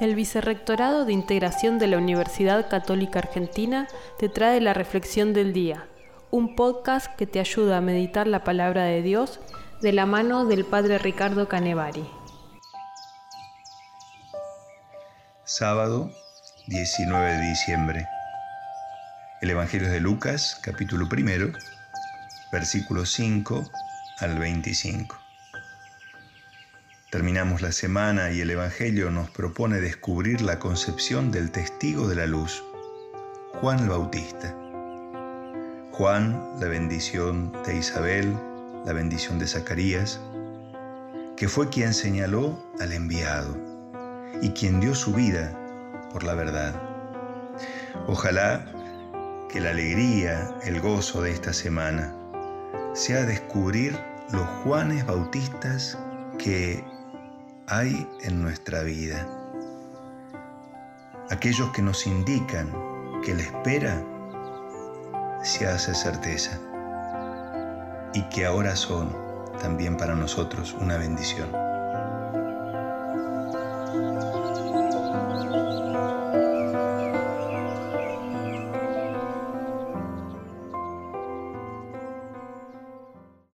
El Vicerrectorado de Integración de la Universidad Católica Argentina te trae la Reflexión del Día, un podcast que te ayuda a meditar la palabra de Dios de la mano del Padre Ricardo Canevari. Sábado 19 de diciembre. El Evangelio de Lucas, capítulo primero, versículos 5 al 25. Terminamos la semana y el Evangelio nos propone descubrir la concepción del testigo de la luz, Juan el Bautista. Juan, la bendición de Isabel, la bendición de Zacarías, que fue quien señaló al enviado y quien dio su vida por la verdad. Ojalá que la alegría, el gozo de esta semana sea descubrir los Juanes Bautistas que hay en nuestra vida. Aquellos que nos indican que la espera se hace certeza y que ahora son también para nosotros una bendición.